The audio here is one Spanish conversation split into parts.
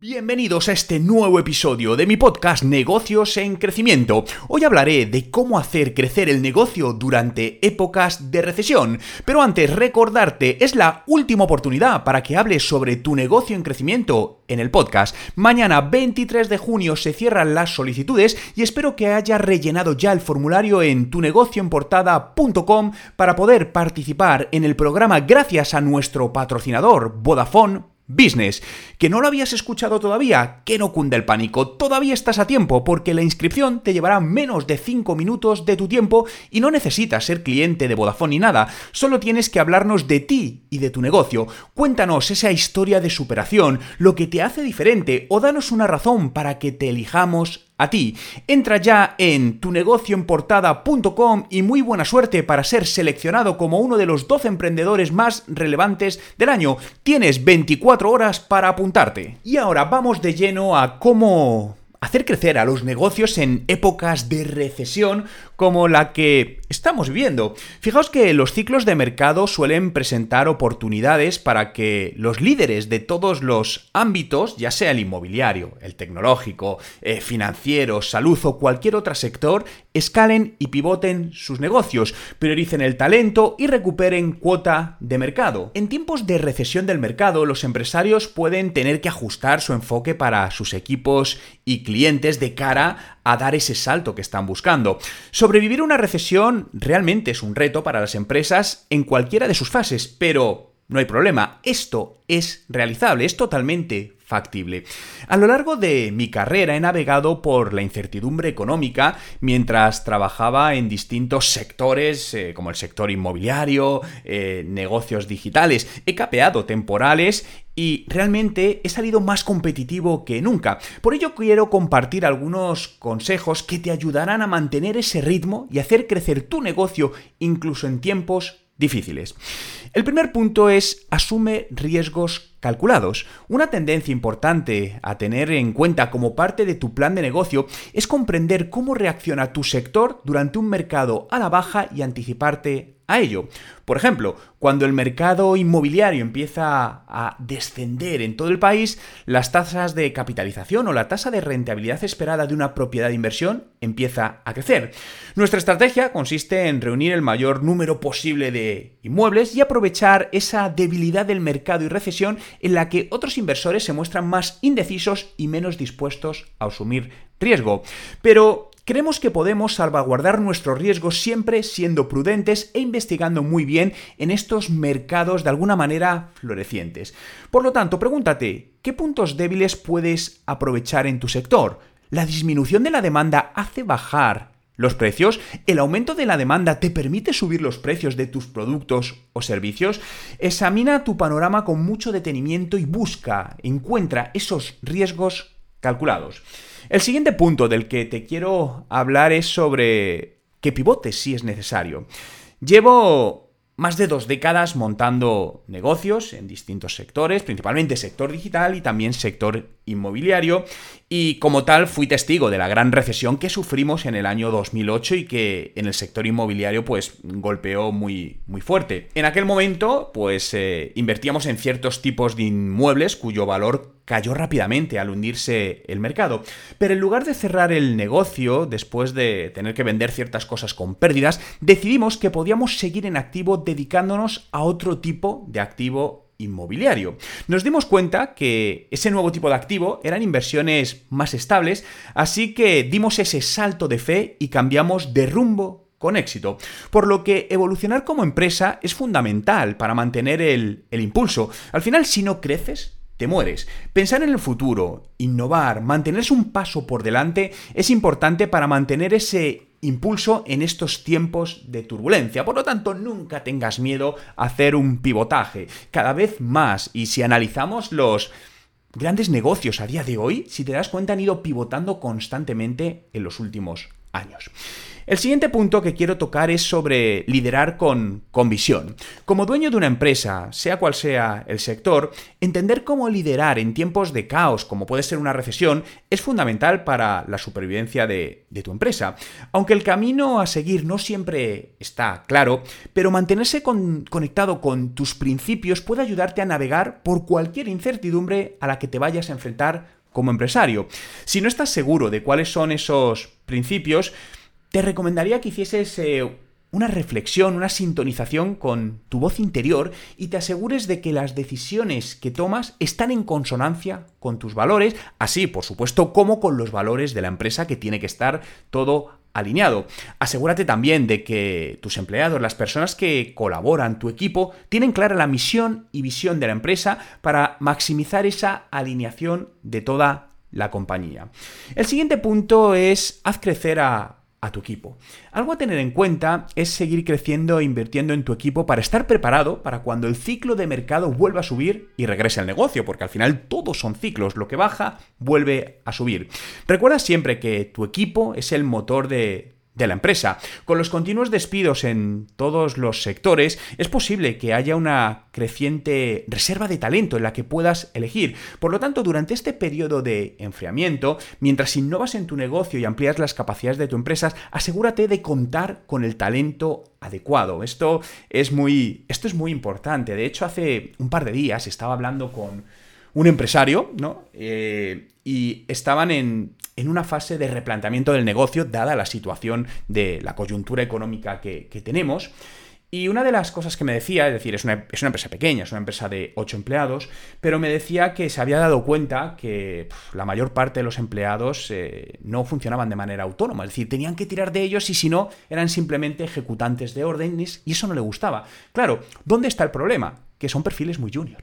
Bienvenidos a este nuevo episodio de mi podcast Negocios en Crecimiento. Hoy hablaré de cómo hacer crecer el negocio durante épocas de recesión. Pero antes recordarte, es la última oportunidad para que hables sobre tu negocio en crecimiento en el podcast. Mañana 23 de junio se cierran las solicitudes y espero que hayas rellenado ya el formulario en tunegocioenportada.com para poder participar en el programa gracias a nuestro patrocinador Vodafone Business. ¿Que no lo habías escuchado todavía? Que no cunde el pánico. Todavía estás a tiempo porque la inscripción te llevará menos de 5 minutos de tu tiempo y no necesitas ser cliente de Vodafone ni nada. Solo tienes que hablarnos de ti y de tu negocio. Cuéntanos esa historia de superación, lo que te hace diferente o danos una razón para que te elijamos a ti. Entra ya en tunegocioenportada.com y muy buena suerte para ser seleccionado como uno de los 12 emprendedores más relevantes del año. Tienes 24 horas para apuntarte. Y ahora vamos de lleno a cómo hacer crecer a los negocios en épocas de recesión como la que estamos viviendo. Fijaos que los ciclos de mercado suelen presentar oportunidades para que los líderes de todos los ámbitos, ya sea el inmobiliario, el tecnológico, eh, financiero, salud o cualquier otro sector, escalen y pivoten sus negocios, prioricen el talento y recuperen cuota de mercado. En tiempos de recesión del mercado, los empresarios pueden tener que ajustar su enfoque para sus equipos y clientes de cara a dar ese salto que están buscando. Sobrevivir una recesión realmente es un reto para las empresas en cualquiera de sus fases, pero no hay problema, esto es realizable, es totalmente factible. A lo largo de mi carrera he navegado por la incertidumbre económica mientras trabajaba en distintos sectores eh, como el sector inmobiliario, eh, negocios digitales. He capeado temporales y realmente he salido más competitivo que nunca. Por ello quiero compartir algunos consejos que te ayudarán a mantener ese ritmo y hacer crecer tu negocio incluso en tiempos difíciles. El primer punto es asume riesgos calculados. Una tendencia importante a tener en cuenta como parte de tu plan de negocio es comprender cómo reacciona tu sector durante un mercado a la baja y anticiparte a ello. Por ejemplo, cuando el mercado inmobiliario empieza a descender en todo el país, las tasas de capitalización o la tasa de rentabilidad esperada de una propiedad de inversión empieza a crecer. Nuestra estrategia consiste en reunir el mayor número posible de inmuebles y aprovechar esa debilidad del mercado y recesión en la que otros inversores se muestran más indecisos y menos dispuestos a asumir riesgo. Pero Creemos que podemos salvaguardar nuestro riesgo siempre siendo prudentes e investigando muy bien en estos mercados de alguna manera florecientes. Por lo tanto, pregúntate, ¿qué puntos débiles puedes aprovechar en tu sector? ¿La disminución de la demanda hace bajar los precios? ¿El aumento de la demanda te permite subir los precios de tus productos o servicios? Examina tu panorama con mucho detenimiento y busca, encuentra esos riesgos calculados. El siguiente punto del que te quiero hablar es sobre que pivotes si es necesario. Llevo más de dos décadas montando negocios en distintos sectores, principalmente sector digital y también sector inmobiliario, y como tal fui testigo de la gran recesión que sufrimos en el año 2008 y que en el sector inmobiliario pues golpeó muy, muy fuerte. En aquel momento pues eh, invertíamos en ciertos tipos de inmuebles cuyo valor cayó rápidamente al hundirse el mercado. Pero en lugar de cerrar el negocio después de tener que vender ciertas cosas con pérdidas, decidimos que podíamos seguir en activo dedicándonos a otro tipo de activo inmobiliario. Nos dimos cuenta que ese nuevo tipo de activo eran inversiones más estables, así que dimos ese salto de fe y cambiamos de rumbo con éxito. Por lo que evolucionar como empresa es fundamental para mantener el, el impulso. Al final, si no creces, te mueres. Pensar en el futuro, innovar, mantenerse un paso por delante es importante para mantener ese impulso en estos tiempos de turbulencia. Por lo tanto, nunca tengas miedo a hacer un pivotaje. Cada vez más, y si analizamos los grandes negocios a día de hoy, si te das cuenta, han ido pivotando constantemente en los últimos años. El siguiente punto que quiero tocar es sobre liderar con, con, visión. Como dueño de una empresa, sea cual sea el sector, entender cómo liderar en tiempos de caos, como puede ser una recesión, es fundamental para la supervivencia de, de tu empresa. Aunque el camino a seguir no siempre está claro, pero mantenerse con, conectado con tus principios puede ayudarte a navegar por cualquier incertidumbre a la que te vayas a enfrentar como empresario. Si no estás seguro de cuáles son esos principios, te recomendaría que hicieses eh, una reflexión, una sintonización con tu voz interior y te asegures de que las decisiones que tomas están en consonancia con tus valores, así, por supuesto, como con los valores de la empresa que tiene que estar todo alineado. Asegúrate también de que tus empleados, las personas que colaboran, tu equipo, tienen clara la misión y visión de la empresa para maximizar esa alineación de toda la compañía. El siguiente punto es haz crecer a a tu equipo. Algo a tener en cuenta es seguir creciendo e invirtiendo en tu equipo para estar preparado para cuando el ciclo de mercado vuelva a subir y regrese al negocio, porque al final todos son ciclos, lo que baja vuelve a subir. Recuerda siempre que tu equipo es el motor de, de la empresa. Con los continuos despidos en todos los sectores, es posible que haya una creciente reserva de talento en la que puedas elegir. Por lo tanto, durante este periodo de enfriamiento, mientras innovas en tu negocio y amplías las capacidades de tu empresa, asegúrate de contar con el talento adecuado. Esto es muy, esto es muy importante. De hecho, hace un par de días estaba hablando con un empresario, ¿no? Eh, y estaban en, en, una fase de replanteamiento del negocio, dada la situación de la coyuntura económica que, tenemos. Y una de las cosas que me decía, es decir, es una, es una, empresa pequeña, es una empresa de 8 empleados, pero me decía que se había dado cuenta que la mayor parte de los empleados eh, no funcionaban de manera autónoma, es decir, tenían que tirar de ellos y si no, eran simplemente ejecutantes de órdenes y eso no le gustaba. Claro, ¿dónde está el problema? Que son perfiles muy junior.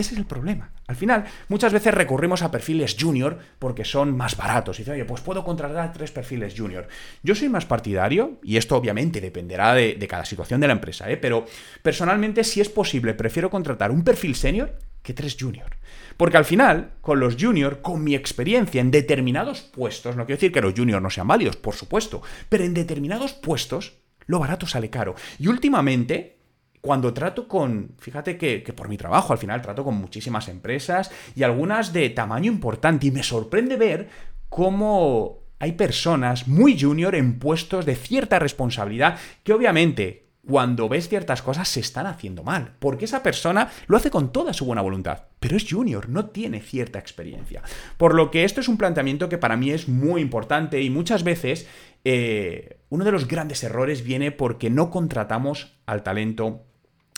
Ese es el problema. Al final, muchas veces recurrimos a perfiles junior porque son más baratos. Y dice, oye, pues puedo contratar tres perfiles junior. Yo soy más partidario, y esto obviamente dependerá de, cada situación de la empresa, ¿eh? pero personalmente, si es posible, prefiero contratar un perfil senior que tres junior. Porque al final, con los junior, con mi experiencia en determinados puestos, no quiero decir que los junior no sean válidos, por supuesto, pero en determinados puestos, lo barato sale caro. Y últimamente, cuando trato con, fíjate que, por mi trabajo al final trato con muchísimas empresas y algunas de tamaño importante y me sorprende ver cómo hay personas muy junior en puestos de cierta responsabilidad que obviamente cuando ves ciertas cosas se están haciendo mal, porque esa persona lo hace con toda su buena voluntad, pero es junior, no tiene cierta experiencia. Por lo que esto es un planteamiento que para mí es muy importante y muchas veces eh, uno de los grandes errores viene porque no contratamos al talento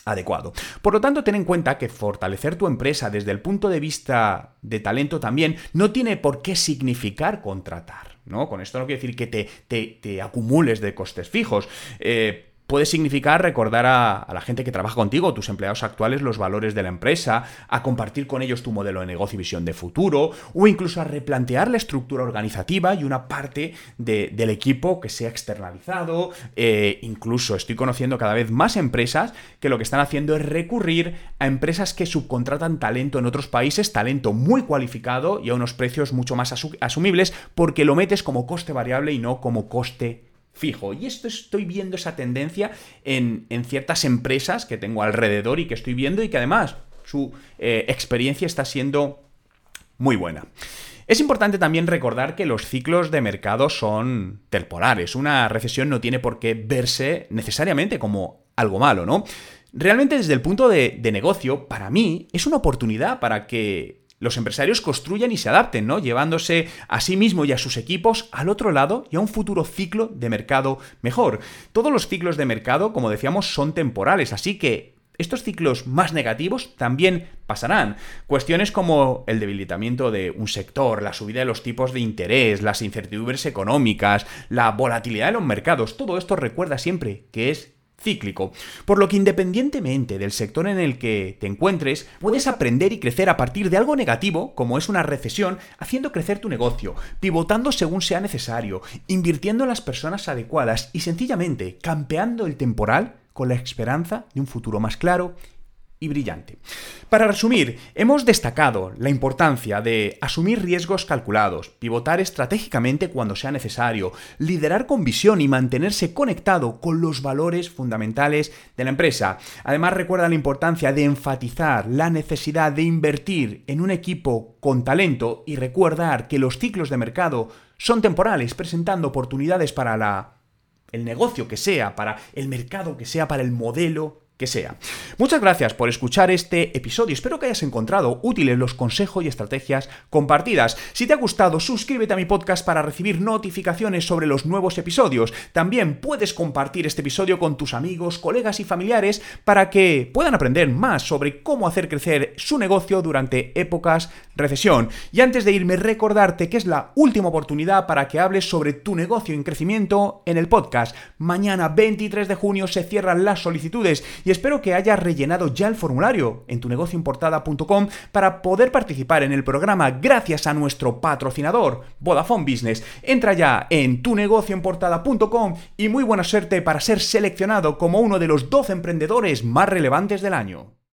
adecuado. Por lo tanto, ten en cuenta que fortalecer tu empresa desde el punto de vista de talento también no tiene por qué significar contratar. ¿no? Con esto no quiero decir que te, te, te acumules de costes fijos. Eh, puede significar recordar a, la gente que trabaja contigo, tus empleados actuales, los valores de la empresa, a compartir con ellos tu modelo de negocio y visión de futuro, o incluso a replantear la estructura organizativa y una parte del equipo que sea externalizado. Eh, incluso estoy conociendo cada vez más empresas que lo que están haciendo es recurrir a empresas que subcontratan talento en otros países, talento muy cualificado y a unos precios mucho más asumibles, porque lo metes como coste variable y no como coste fijo. Y esto estoy viendo esa tendencia en, ciertas empresas que tengo alrededor y que estoy viendo y que además su eh, experiencia está siendo muy buena. Es importante también recordar que los ciclos de mercado son temporales. Una recesión no tiene por qué verse necesariamente como algo malo, ¿no? Realmente desde el punto de, de negocio, para mí, es una oportunidad para que los empresarios construyan y se adapten, ¿no? Llevándose a sí mismo y a sus equipos al otro lado y a un futuro ciclo de mercado mejor. Todos los ciclos de mercado, como decíamos, son temporales, así que estos ciclos más negativos también pasarán. Cuestiones como el debilitamiento de un sector, la subida de los tipos de interés, las incertidumbres económicas, la volatilidad de los mercados, todo esto recuerda siempre que es cíclico, por lo que independientemente del sector en el que te encuentres, puedes aprender y crecer a partir de algo negativo, como es una recesión, haciendo crecer tu negocio, pivotando según sea necesario, invirtiendo en las personas adecuadas y sencillamente campeando el temporal con la esperanza de un futuro más claro brillante. Para resumir, hemos destacado la importancia de asumir riesgos calculados, pivotar estratégicamente cuando sea necesario, liderar con visión y mantenerse conectado con los valores fundamentales de la empresa. Además, recuerda la importancia de enfatizar la necesidad de invertir en un equipo con talento y recordar que los ciclos de mercado son temporales, presentando oportunidades para la el negocio que sea, para el mercado que sea, para el modelo sea. Muchas gracias por escuchar este episodio. Espero que hayas encontrado útiles los consejos y estrategias compartidas. Si te ha gustado, suscríbete a mi podcast para recibir notificaciones sobre los nuevos episodios. También puedes compartir este episodio con tus amigos, colegas y familiares para que puedan aprender más sobre cómo hacer crecer su negocio durante épocas recesión. Y antes de irme, recordarte que es la última oportunidad para que hables sobre tu negocio en crecimiento en el podcast. Mañana 23 de junio se cierran las solicitudes y espero que hayas rellenado ya el formulario en tunegocioimportada.com para poder participar en el programa gracias a nuestro patrocinador, Vodafone Business. Entra ya en tunegocioimportada.com y muy buena suerte para ser seleccionado como uno de los 12 emprendedores más relevantes del año.